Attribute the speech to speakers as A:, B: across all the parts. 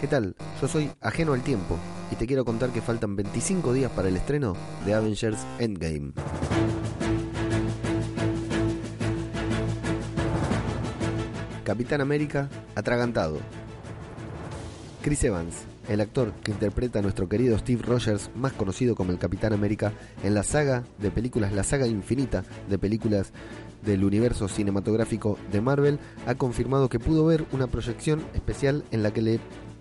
A: ¿Qué tal? Yo soy Ajeno al Tiempo y te quiero contar que faltan 25 días para el estreno de Avengers Endgame. Capitán América atragantado. Chris Evans, el actor que interpreta a nuestro querido Steve Rogers, más conocido como el Capitán América, en la saga de películas, la saga infinita de películas del universo cinematográfico de Marvel, ha confirmado que pudo ver una proyección especial en la que le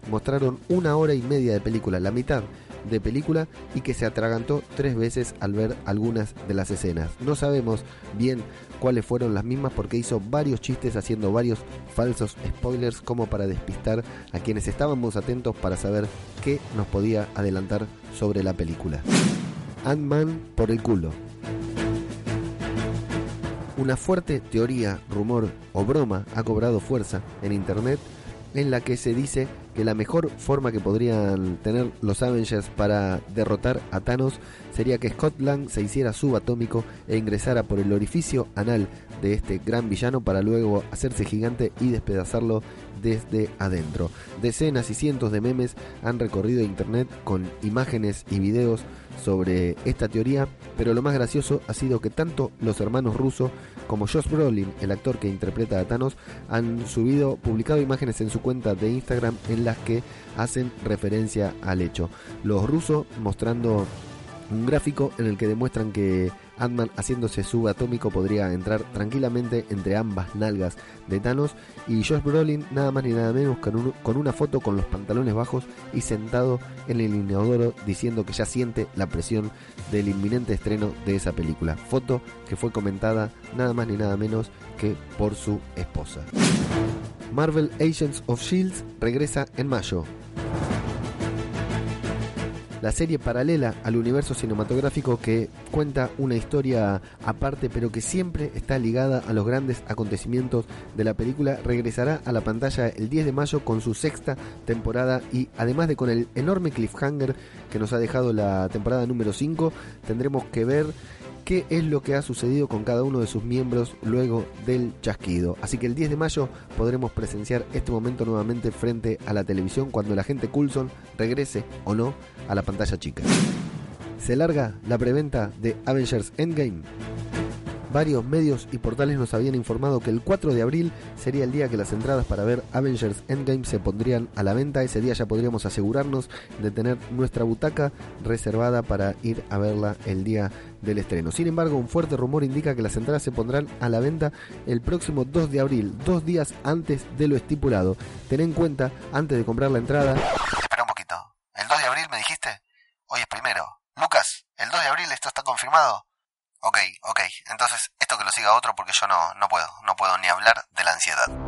A: mostraron una hora y media de película, la mitad de película, y que se atragantó tres veces al ver algunas de las escenas. No sabemos bien cuáles fueron las mismas porque hizo varios chistes haciendo varios falsos spoilers como para despistar a quienes estábamos atentos para saber qué nos podía adelantar sobre la película. Ant-Man por el culo. Una fuerte teoría, rumor o broma ha cobrado fuerza en internet en la que se dice que la mejor forma que podrían tener los Avengers para derrotar a Thanos sería que Scott Lang se hiciera subatómico e ingresara por el orificio anal de este gran villano para luego hacerse gigante y despedazarlo desde adentro. Decenas y cientos de memes han recorrido internet con imágenes y videos sobre esta teoría, pero lo más gracioso ha sido que tanto los hermanos rusos como Josh Brolin, el actor que interpreta a Thanos, han subido, publicado imágenes en su cuenta de Instagram en las que hacen referencia al hecho. Los rusos mostrando un gráfico en el que demuestran que Ant-Man haciéndose subatómico podría entrar tranquilamente entre ambas nalgas de Thanos y Josh Brolin nada más ni nada menos con, con una foto con los pantalones bajos y sentado en el inodoro diciendo que ya siente la presión del inminente estreno de esa película. Foto que fue comentada nada más ni nada menos que por su esposa. Marvel Agents of Shields regresa en mayo la serie paralela al universo cinematográfico que cuenta una historia aparte pero que siempre está ligada a los grandes acontecimientos de la película, regresará a la pantalla el 10 de mayo con su sexta temporada y además de con el enorme cliffhanger que nos ha dejado la temporada número 5, tendremos que ver qué es lo que ha sucedido con cada uno de sus miembros luego del chasquido. Así que el 10 de mayo podremos presenciar este momento nuevamente frente a la televisión cuando la gente Coulson regrese o no a la pantalla chica. Se larga la preventa de Avengers Endgame. Varios medios y portales nos habían informado que el 4 de abril sería el día que las entradas para ver Avengers Endgame se pondrían a la venta. Ese día ya podríamos asegurarnos de tener nuestra butaca reservada para ir a verla el día del estreno. Sin embargo, un fuerte rumor indica que las entradas se pondrán a la venta el próximo 2 de abril, dos días antes de lo estipulado. Ten en cuenta, antes de comprar la entrada...
B: Espera un poquito. ¿El 2 de abril me dijiste? Hoy es primero. Lucas, ¿el 2 de abril esto está confirmado? Ok, ok. Entonces, esto que lo siga otro porque yo no, no puedo. No puedo ni hablar de la ansiedad.